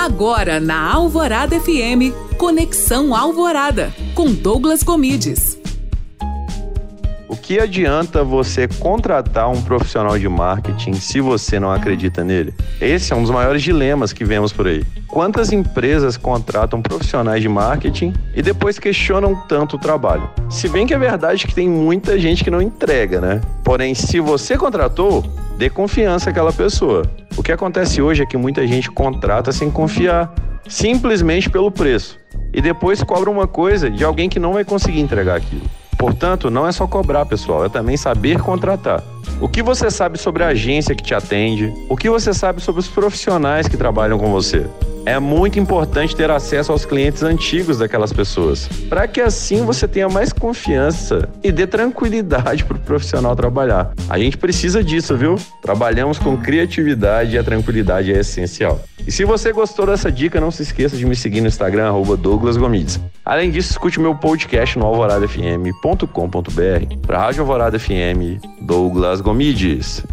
Agora na Alvorada FM, Conexão Alvorada, com Douglas Comides. O que adianta você contratar um profissional de marketing se você não acredita nele? Esse é um dos maiores dilemas que vemos por aí. Quantas empresas contratam profissionais de marketing e depois questionam tanto o trabalho? Se bem que é verdade que tem muita gente que não entrega, né? Porém, se você contratou, dê confiança àquela pessoa. O que acontece hoje é que muita gente contrata sem confiar, simplesmente pelo preço, e depois cobra uma coisa de alguém que não vai conseguir entregar aquilo. Portanto, não é só cobrar, pessoal, é também saber contratar. O que você sabe sobre a agência que te atende? O que você sabe sobre os profissionais que trabalham com você? É muito importante ter acesso aos clientes antigos daquelas pessoas, para que assim você tenha mais confiança e dê tranquilidade para o profissional trabalhar. A gente precisa disso, viu? Trabalhamos com criatividade e a tranquilidade é essencial. E se você gostou dessa dica, não se esqueça de me seguir no Instagram, Douglas Gomides. Além disso, escute meu podcast no alvoradafm.com.br. Para a Rádio Alvorada FM, Douglas Gomides.